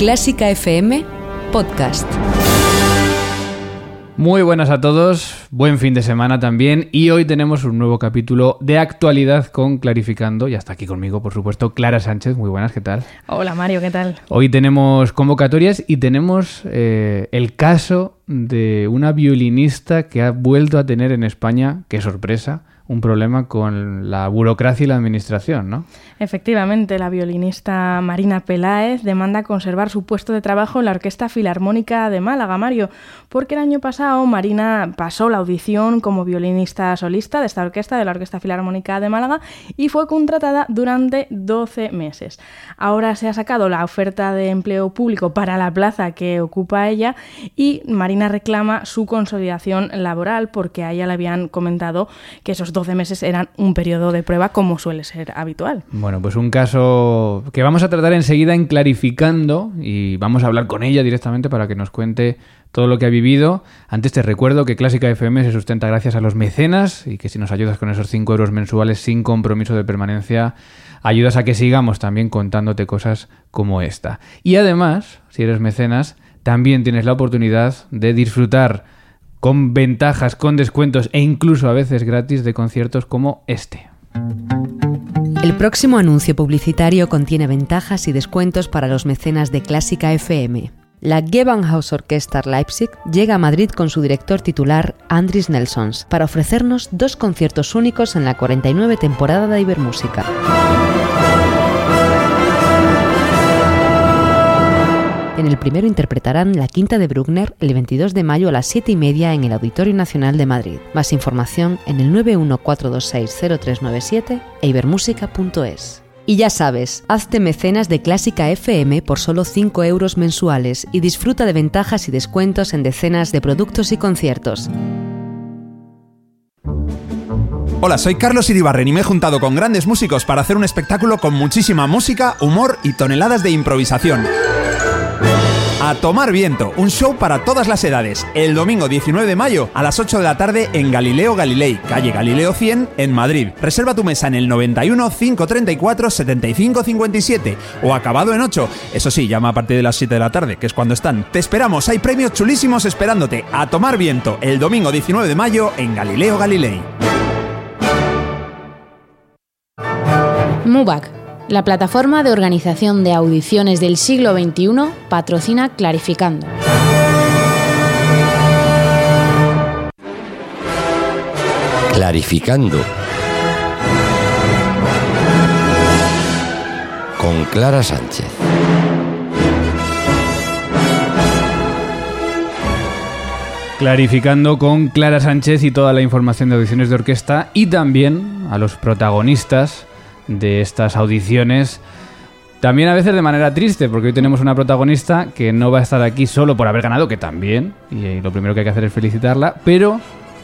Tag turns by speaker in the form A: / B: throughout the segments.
A: Clásica FM Podcast.
B: Muy buenas a todos, buen fin de semana también y hoy tenemos un nuevo capítulo de actualidad con Clarificando y hasta aquí conmigo por supuesto Clara Sánchez, muy buenas, ¿qué tal?
C: Hola Mario, ¿qué tal?
B: Hoy tenemos convocatorias y tenemos eh, el caso de una violinista que ha vuelto a tener en España, qué sorpresa, un problema con la burocracia y la administración, ¿no?
C: Efectivamente, la violinista Marina Peláez demanda conservar su puesto de trabajo en la Orquesta Filarmónica de Málaga, Mario, porque el año pasado Marina pasó la audición como violinista solista de esta orquesta, de la Orquesta Filarmónica de Málaga, y fue contratada durante 12 meses. Ahora se ha sacado la oferta de empleo público para la plaza que ocupa ella y Marina reclama su consolidación laboral porque a ella le habían comentado que esos 12 meses eran un periodo de prueba como suele ser habitual.
B: Bueno, pues un caso que vamos a tratar enseguida en clarificando y vamos a hablar con ella directamente para que nos cuente todo lo que ha vivido. Antes te recuerdo que Clásica FM se sustenta gracias a los mecenas y que si nos ayudas con esos 5 euros mensuales sin compromiso de permanencia, ayudas a que sigamos también contándote cosas como esta. Y además, si eres mecenas, también tienes la oportunidad de disfrutar con ventajas, con descuentos e incluso a veces gratis de conciertos como este.
A: El próximo anuncio publicitario contiene ventajas y descuentos para los mecenas de Clásica FM. La Gewandhaus Orchester Leipzig llega a Madrid con su director titular Andris Nelsons para ofrecernos dos conciertos únicos en la 49 temporada de Ibermúsica. En el primero interpretarán la quinta de Bruckner el 22 de mayo a las 7 y media en el Auditorio Nacional de Madrid. Más información en el 914260397 e. Y ya sabes, hazte mecenas de Clásica FM por solo 5 euros mensuales y disfruta de ventajas y descuentos en decenas de productos y conciertos.
D: Hola, soy Carlos Iribarren y me he juntado con grandes músicos para hacer un espectáculo con muchísima música, humor y toneladas de improvisación. A Tomar Viento, un show para todas las edades, el domingo 19 de mayo a las 8 de la tarde en Galileo Galilei, calle Galileo 100, en Madrid. Reserva tu mesa en el 91 534 75 57 o acabado en 8. Eso sí, llama a partir de las 7 de la tarde, que es cuando están. Te esperamos, hay premios chulísimos esperándote. A Tomar Viento, el domingo 19 de mayo en Galileo Galilei.
E: MUBAC la plataforma de organización de audiciones del siglo XXI patrocina Clarificando.
F: Clarificando. Con Clara Sánchez.
B: Clarificando con Clara Sánchez y toda la información de audiciones de orquesta y también a los protagonistas de estas audiciones. También a veces de manera triste, porque hoy tenemos una protagonista que no va a estar aquí solo por haber ganado, que también, y lo primero que hay que hacer es felicitarla, pero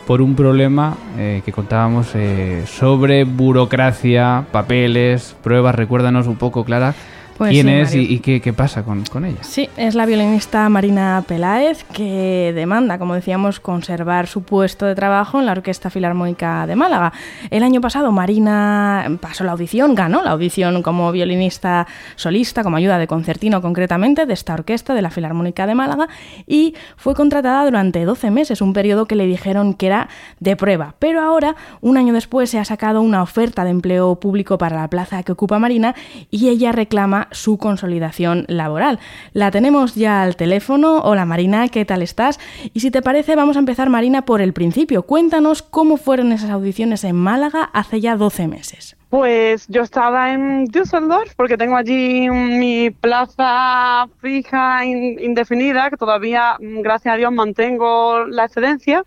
B: por un problema eh, que contábamos eh, sobre burocracia, papeles, pruebas. Recuérdanos un poco, Clara, pues ¿Quién es y, qué, pasa con, ella?
C: Sí, es la violinista Marina Peláez que demanda, como decíamos, conservar su puesto de trabajo en la Orquesta Filarmónica de Málaga. El año pasado Marina pasó la audición, ganó la audición como violinista solista, como ayuda de concertino concretamente, de esta orquesta de la Filarmónica de Málaga y fue contratada durante 12 meses, un periodo que le dijeron que era de prueba. Pero ahora, un año después, se ha sacado una oferta de empleo público para la plaza que ocupa Marina y ella reclama su consolidación laboral. La tenemos ya al teléfono. Hola Marina, ¿qué tal estás? Y si te parece, vamos a empezar Marina por el principio. Cuéntanos cómo fueron esas audiciones en Málaga hace ya 12 meses.
G: Pues yo estaba en Düsseldorf porque tengo allí mi plaza fija indefinida, que todavía, gracias a Dios, mantengo la excedencia.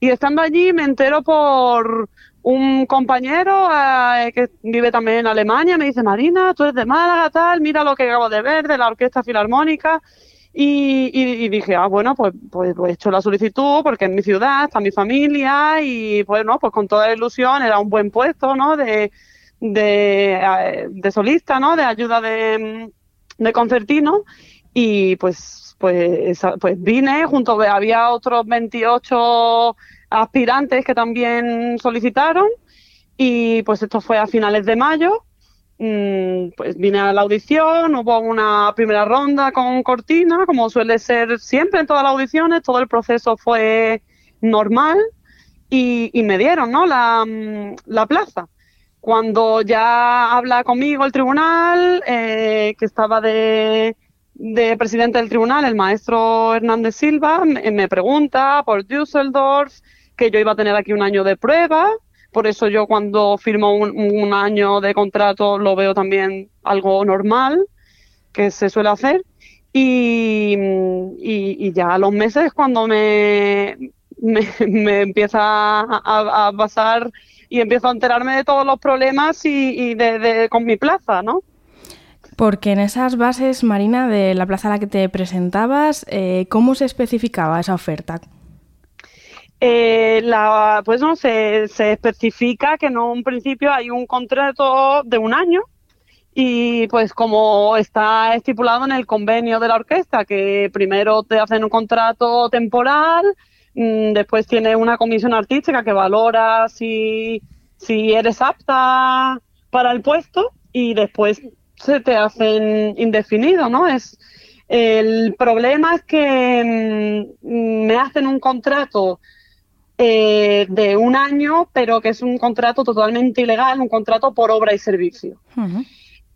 G: Y estando allí me entero por, un compañero eh, que vive también en Alemania me dice, Marina, tú eres de Málaga, tal, mira lo que acabo de ver de la Orquesta Filarmónica. Y, dije, ah, bueno, pues, pues, he hecho la solicitud porque en mi ciudad está mi familia y pues no, pues con toda la ilusión era un buen puesto, ¿no? De, de, de solista, ¿no? De ayuda de, de concertino y pues, pues, pues vine junto, había otros 28 aspirantes que también solicitaron y pues esto fue a finales de mayo mm, pues vine a la audición, hubo una primera ronda con cortina, como suele ser siempre en todas las audiciones, todo el proceso fue normal y, y me dieron ¿no? la, mm, la plaza. Cuando ya habla conmigo el tribunal, eh, que estaba de, de presidente del tribunal, el maestro Hernández Silva, me, me pregunta por Düsseldorf, que yo iba a tener aquí un año de prueba, por eso yo cuando firmo un, año de contrato lo veo también algo normal que se suele hacer. Y, y- ya a los meses cuando me, me, empieza a, a- pasar y empiezo a enterarme de todos los problemas y, de- con mi plaza, ¿no?
C: Porque en esas bases, Marina, de la plaza a la que te presentabas, eh, ¿cómo se especificaba esa oferta?
G: Eh, la, pues no se, se especifica que en un principio hay un contrato de un año y pues como está estipulado en el convenio de la orquesta, que primero te hacen un contrato temporal, mm, después tiene una comisión artística que valora si, si eres apta para el puesto y después se te hacen indefinido, ¿no? Es, el problema es que mm, me hacen un contrato eh, de un año, pero que es un contrato totalmente ilegal, un contrato por obra y servicio.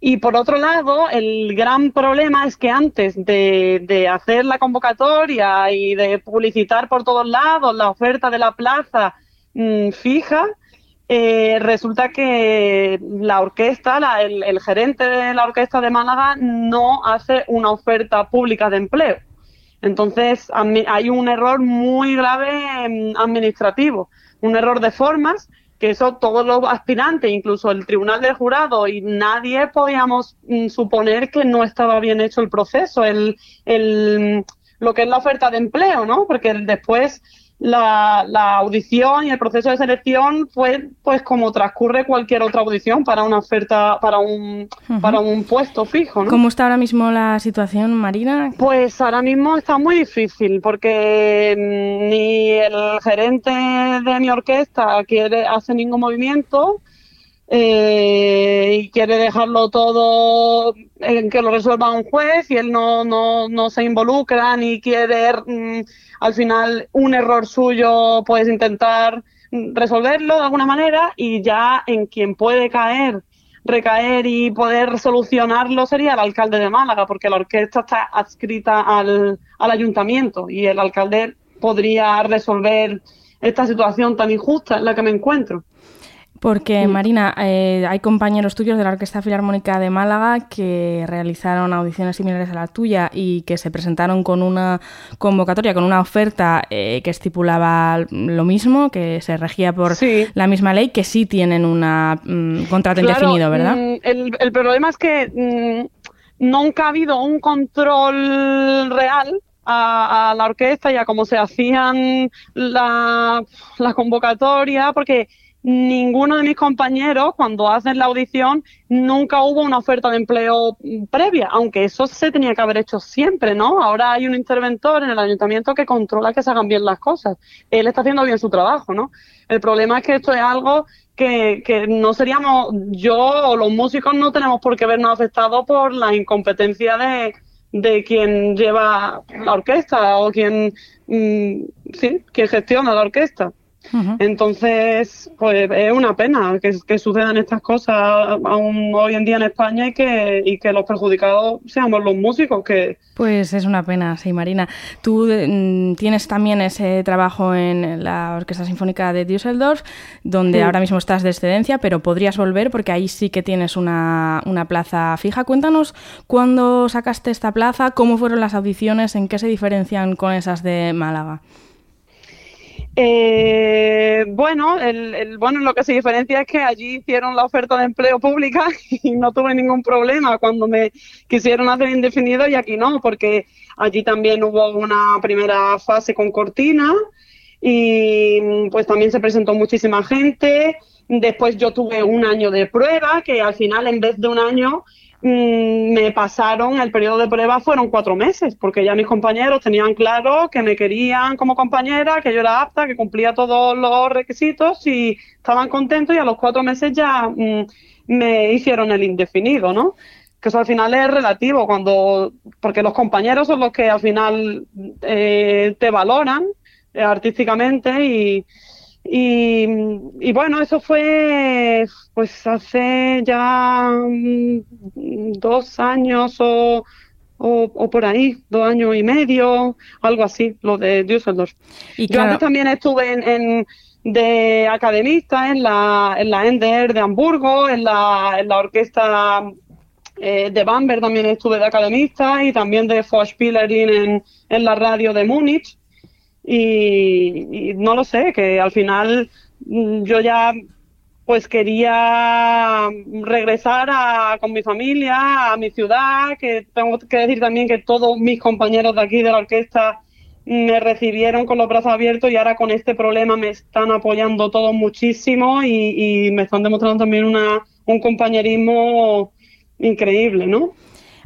G: Y por otro lado, el gran problema es que antes de, de hacer la convocatoria y de publicitar por todos lados la oferta de la plaza mm, fija, eh, resulta que la orquesta, la- el, el gerente de la orquesta de Málaga no hace una oferta pública de empleo. Entonces hay un error muy grave administrativo, un error de formas que eso todos los aspirantes, incluso el tribunal del jurado y nadie podíamos mm, suponer que no estaba bien hecho el proceso, el, lo que es la oferta de empleo, ¿no? Porque después la, la audición y el proceso de selección fue pues como transcurre cualquier otra audición para una oferta, para un, para un puesto fijo, ¿no?
C: ¿Cómo está ahora mismo la situación, Marina?
G: Pues ahora mismo está muy difícil porque mm, ni el gerente de mi orquesta quiere hace ningún movimiento eh, y quiere dejarlo todo en que lo resuelva un juez y él no, no, no se involucra ni quiere mm, al final un error suyo pues intentar resolverlo de alguna manera y ya en quien puede caer recaer y poder solucionarlo sería el alcalde de Málaga, porque la orquesta está adscrita al, al ayuntamiento y el alcalde podría resolver esta situación tan injusta en la que me encuentro.
C: Porque, Marina, eh, hay compañeros tuyos de la Orquesta Filarmónica de Málaga que realizaron audiciones similares a la tuya y que se presentaron con una convocatoria, con una oferta eh, que estipulaba lo mismo, que se regía por
G: Sí.
C: la misma ley, que sí tienen un contrato
G: Claro,
C: indefinido, ¿verdad?
G: mm, El, el problema es que mm, nunca ha habido un control real a, a la orquesta y a cómo se hacían la, la convocatoria, porque ninguno de mis compañeros, cuando hacen la audición, nunca hubo una oferta de empleo previa, aunque eso se tenía que haber hecho siempre, ¿no? Ahora hay un interventor en el ayuntamiento que controla que se hagan bien las cosas. Él está haciendo bien su trabajo, ¿no? El problema es que esto es algo que, que no seríamos, yo o los músicos no tenemos por qué vernos afectados por la incompetencia de, de quien lleva la orquesta o quien, mm, sí, quien gestiona la orquesta. Entonces, pues es una pena que, que sucedan estas cosas aún hoy en día en España y que, y que los perjudicados seamos los músicos, que
C: Pues es una pena, sí, Marina. Tú mm, tienes también ese trabajo en la Orquesta Sinfónica de Düsseldorf, donde
G: Sí.
C: ahora mismo estás de excedencia, pero podrías volver porque ahí sí que tienes una, una plaza fija. Cuéntanos cuándo sacaste esta plaza, cómo fueron las audiciones, en qué se diferencian con esas de Málaga.
G: Eh, bueno, el, el- bueno, lo que se diferencia es que allí hicieron la oferta de empleo pública y no tuve ningún problema cuando me quisieron hacer indefinido y aquí no, porque allí también hubo una primera fase con cortina y pues también se presentó muchísima gente. Después yo tuve un año de prueba, que al final en vez de un año mm, me pasaron, el periodo de prueba fueron cuatro meses, porque ya mis compañeros tenían claro que me querían como compañera, que yo era apta, que cumplía todos los requisitos y estaban contentos y a los cuatro meses ya mm, me hicieron el indefinido, ¿no? Que eso al final es relativo, cuando porque los compañeros son los que al final eh, te valoran eh, artísticamente y, y, y, bueno, eso fue pues hace ya mm, dos años o, o, por ahí, dos años y medio, algo así, lo de Düsseldorf. Y Yo antes también estuve en, de academista en la, en la Ender de Hamburgo, en la, en la orquesta eh, de Bamberg también estuve de academista y también de Vorspielerin en, en la radio de Múnich. Y, no lo sé, que al final mm, yo ya pues quería regresar a, con mi familia, a mi ciudad, que tengo que decir también que todos mis compañeros de aquí de la orquesta me recibieron con los brazos abiertos y ahora con este problema me están apoyando todos muchísimo y, y me están demostrando también una, un compañerismo increíble, ¿no?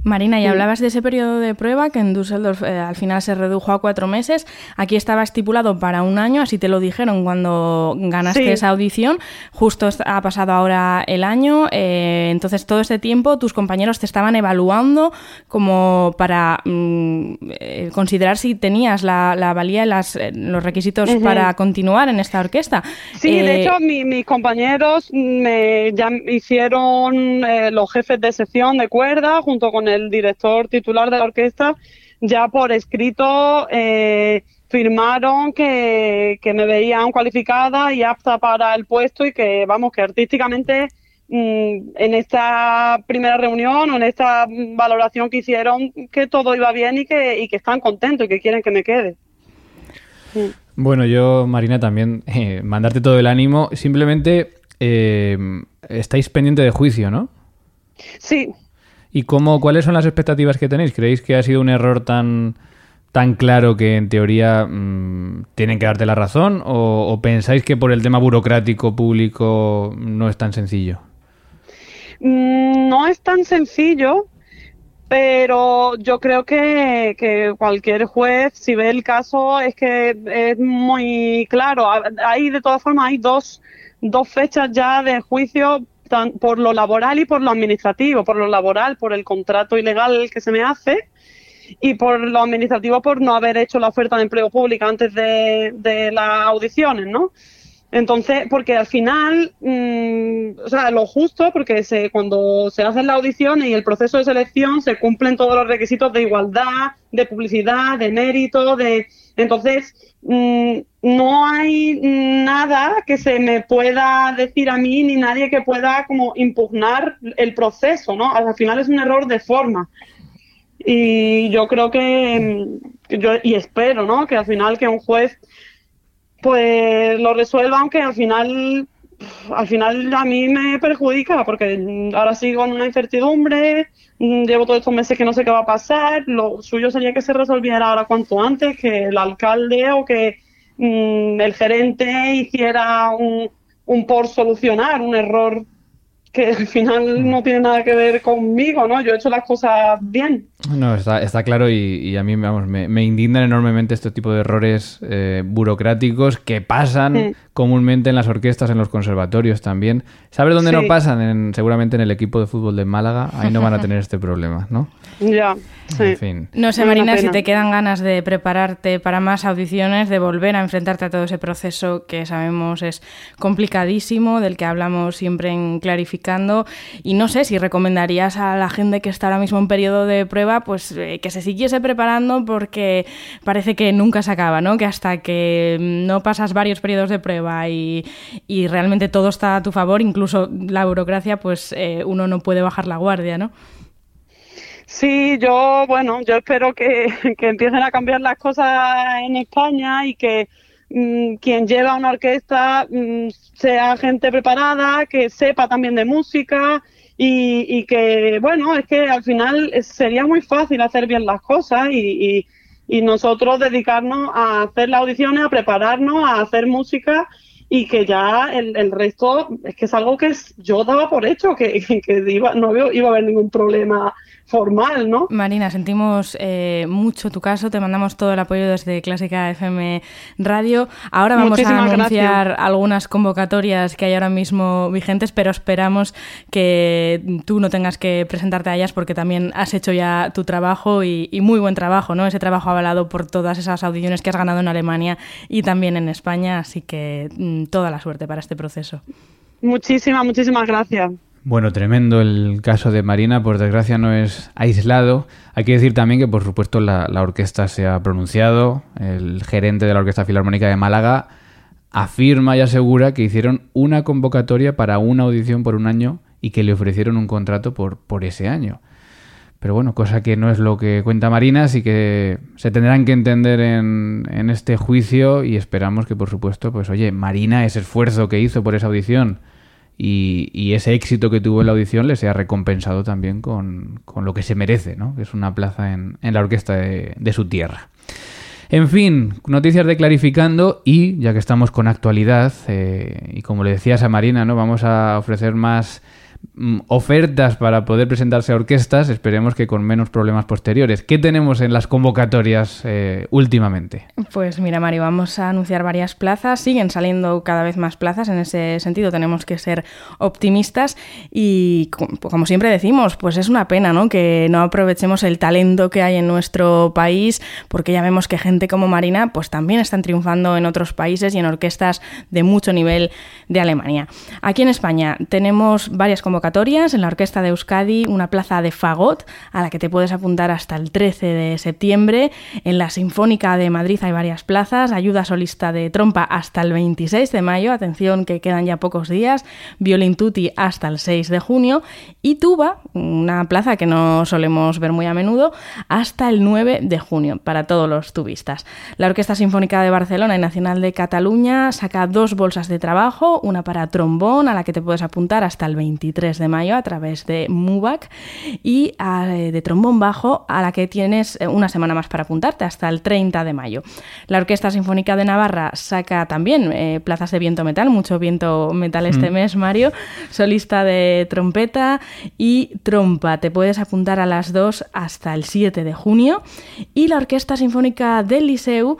C: Marina, y hablabas de ese periodo de prueba que en Düsseldorf eh, al final se redujo a cuatro meses. Aquí estaba estipulado para un año, así te lo dijeron cuando ganaste esa audición. Justo ha pasado ahora el año. Eh, entonces, todo este tiempo tus compañeros te estaban evaluando como para mm, eh, considerar si tenías la, valía y las, los requisitos para continuar en esta orquesta.
G: Sí, de hecho, mis compañeros me, ya hicieron los jefes de sección de cuerda junto con el el director titular de la orquesta, ya por escrito eh, firmaron que, me veían cualificada y apta para el puesto y que, vamos, que artísticamente mm, en esta primera reunión o en esta valoración que hicieron, que todo iba bien y que, y que están contentos y que quieren que me quede.
B: Bueno, yo, Marina, también eh, mandarte todo el ánimo. Simplemente eh, estáis pendiente de juicio, ¿no?
G: Sí,
B: ¿Y cómo, cuáles son las expectativas que tenéis? ¿Creéis que ha sido un error tan, tan claro que en teoría mm, tienen que darte la razón? O, pensáis que por el tema burocrático público no es tan sencillo?
G: Mm, no es tan sencillo, pero yo creo que, que, cualquier juez, si ve el caso, es que es muy claro. Hay, de todas formas, hay dos, dos fechas ya de juicio por lo laboral y por lo administrativo, por lo laboral, por el contrato ilegal que se me hace y por lo administrativo por no haber hecho la oferta de empleo pública antes de, de las audiciones, ¿no? Entonces, porque al final, mm, o sea, lo justo, porque se, cuando se hacen las audiciones y el proceso de selección se cumplen todos los requisitos de igualdad, de publicidad, de mérito, de... Entonces, mm, no hay nada que se me pueda decir a mí ni nadie que pueda como impugnar el proceso, ¿no? Al final es un error de forma. Y yo creo que, yo, y espero, ¿no? Que al final que un juez pues lo resuelva, aunque al final, al final a mí me perjudica, porque ahora sigo en una incertidumbre, llevo todos estos meses que no sé qué va a pasar, lo suyo sería que se resolviera ahora cuanto antes, que el alcalde o que Mm, el gerente hiciera un, un por solucionar un error que al final mm. no tiene nada que ver conmigo, ¿no? Yo he hecho las cosas bien.
B: No, está, está claro y, a mí vamos, me, me, indignan enormemente este tipo de errores eh, burocráticos que pasan comúnmente en las orquestas, en los conservatorios también. ¿Sabes dónde no pasan? En, seguramente en el equipo de fútbol de Málaga. Ahí no van a tener este problema, ¿no?
G: Ya, sí.
C: No sé, Marina, si te quedan ganas de prepararte para más audiciones, de volver a enfrentarte a todo ese proceso que sabemos es complicadísimo, del que hablamos siempre en Clarificando. Y no sé si recomendarías a la gente que está ahora mismo en periodo de prueba, pues eh, que se siguiese preparando porque parece que nunca se acaba, ¿no? Que hasta que no pasas varios periodos de prueba y, realmente todo está a tu favor, incluso la burocracia, pues eh, uno no puede bajar la guardia, ¿no?
G: Sí, yo, bueno, yo espero que, empiecen a cambiar las cosas en España y que mm, quien lleva una orquesta mm, sea gente preparada, que sepa también de música y, que, bueno, es que al final sería muy fácil hacer bien las cosas y, y nosotros dedicarnos a hacer las audiciones, a prepararnos, a hacer música y que ya el, el resto es que es algo que yo daba por hecho, que, que iba, no iba a haber ningún problema formal, ¿no?
C: Marina, sentimos eh, mucho tu caso, te mandamos todo el apoyo desde Clásica FM Radio. Ahora vamos a anunciar algunas convocatorias que hay ahora mismo vigentes, pero esperamos que tú no tengas que presentarte a ellas porque también has hecho ya tu trabajo y, muy buen trabajo, ¿no? Ese trabajo avalado por todas esas audiciones que has ganado en Alemania y también en España, así que mm, toda la suerte para este proceso.
G: Muchísimas, muchísimas gracias.
B: Bueno, tremendo el caso de Marina, por desgracia no es aislado. Hay que decir también que, por supuesto, la, orquesta se ha pronunciado. El gerente de la Orquesta Filarmónica de Málaga afirma y asegura que hicieron una convocatoria para una audición por un año y que le ofrecieron un contrato por, por ese año. Pero bueno, cosa que no es lo que cuenta Marina, así que se tendrán que entender en, en este juicio y esperamos que, por supuesto, pues oye, Marina, ese esfuerzo que hizo por esa audición y, ese éxito que tuvo en la audición le sea recompensado también con, lo que se merece, ¿no? que es una plaza en, la orquesta de, su tierra. En fin, noticias de Clarificando y ya que estamos con actualidad, eh, y como le decías a Marina, ¿no? vamos a ofrecer más ofertas para poder presentarse a orquestas, esperemos que con menos problemas posteriores. ¿Qué tenemos en las convocatorias eh, últimamente?
C: Pues mira, Mario, vamos a anunciar varias plazas. Siguen saliendo cada vez más plazas. En ese sentido, tenemos que ser optimistas. Y como siempre decimos, pues es una pena ¿no? que no aprovechemos el talento que hay en nuestro país, porque ya vemos que gente como Marina pues también están triunfando en otros países y en orquestas de mucho nivel de Alemania. Aquí en España tenemos varias convocatorias. En la Orquesta de Euskadi, una plaza de fagot a la que te puedes apuntar hasta el 13 de septiembre. En la Sinfónica de Madrid hay varias plazas. Ayuda solista de trompa hasta el 26 de mayo. Atención que quedan ya pocos días. Violin tutti hasta el 6 de junio. Y tuba, una plaza que no solemos ver muy a menudo, hasta el 9 de junio para todos los tubistas. La Orquesta Sinfónica de Barcelona y Nacional de Cataluña saca dos bolsas de trabajo, una para trombón a la que te puedes apuntar hasta el 23 3 de mayo a través de MUBAC y eh, de trombón bajo a la que tienes eh, una semana más para apuntarte hasta el 30 de mayo. La Orquesta Sinfónica de Navarra saca también eh, plazas de viento metal, mucho viento metal este mm. mes, Mario, solista de trompeta y trompa. Te puedes apuntar a las dos hasta el 7 de junio y la Orquesta Sinfónica del Liceu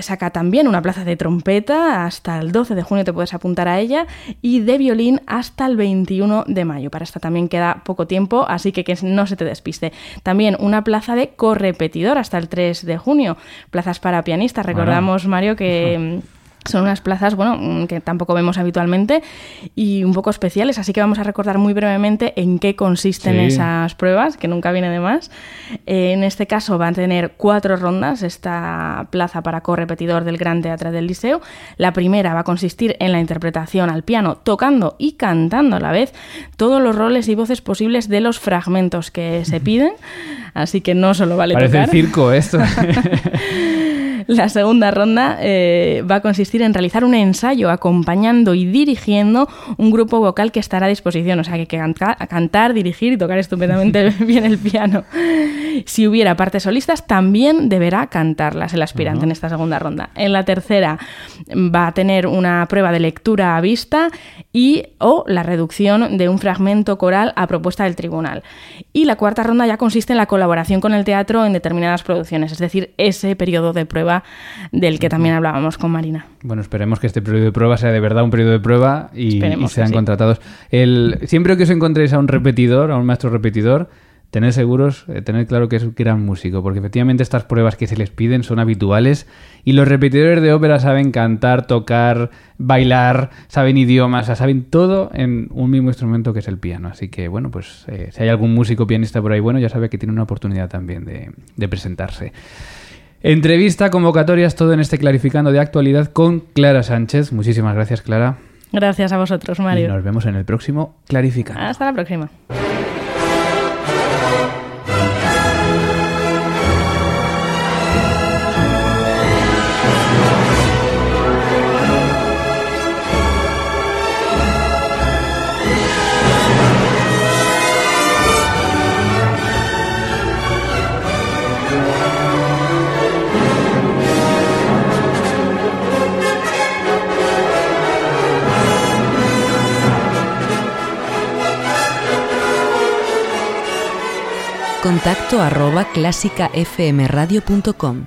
C: saca también una plaza de trompeta hasta el 12 de junio te puedes apuntar a ella y de violín hasta el 21 de mayo. Para esta también queda poco tiempo, así que que no se te despiste. También una plaza de correpetidor hasta el 3 de junio. Plazas para pianistas. Recordamos, Mario, que... Son unas plazas, bueno, mm, que tampoco vemos habitualmente y un poco especiales, así que vamos a recordar muy brevemente en qué consisten esas pruebas, que nunca viene de más. Eh, en este caso van a tener cuatro rondas esta plaza para correpetidor del Gran Teatro del Liceo. La primera va a consistir en la interpretación al piano, tocando y cantando a la vez todos los roles y voces posibles de los fragmentos que se piden, así que no solo vale
B: Parece
C: tocar.
B: circo esto.
C: La segunda ronda eh, va a consistir en realizar un ensayo acompañando y dirigiendo un grupo vocal que estará a disposición. O sea, que, hay que cantar, dirigir y tocar estupendamente bien el piano. Si hubiera partes solistas, también deberá cantarlas el aspirante en esta segunda ronda. En la tercera va a tener una prueba de lectura a vista y o la reducción de un fragmento coral a propuesta del tribunal. Y la cuarta ronda ya consiste en la colaboración con el teatro en determinadas producciones, es decir, ese periodo de prueba del que también hablábamos con Marina.
B: Bueno, esperemos que este periodo de prueba sea de verdad un periodo de prueba y, sean contratados. El, siempre que os encontréis a un repetidor, a un maestro repetidor, tened seguros, eh, tened claro que es un gran músico, porque efectivamente estas pruebas que se les piden son habituales y los repetidores de ópera saben cantar, tocar, bailar, saben idiomas, saben todo en un mismo instrumento que es el piano. Así que, bueno, pues eh, si hay algún músico pianista por ahí bueno, ya sabe que tiene una oportunidad también de, de presentarse. Entrevista, convocatorias, todo en este clarificando de actualidad con Clara Sánchez. Muchísimas gracias, Clara.
C: Gracias a vosotros, Mario.
B: Y nos vemos en el próximo Clarificando.
C: Hasta la próxima.
A: Contacto arroba clásicafmradio.com.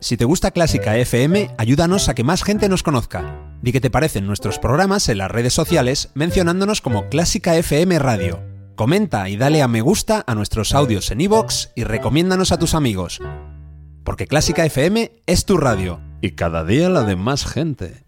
D: Si te gusta Clásica FM, ayúdanos a que más gente nos conozca. Di qué te parecen nuestros programas en las redes sociales mencionándonos como Clásica FM Radio. Comenta y dale a me gusta a nuestros audios en iVoox y recomiéndanos a tus amigos. Porque Clásica FM es tu radio.
F: Y cada día la de más gente.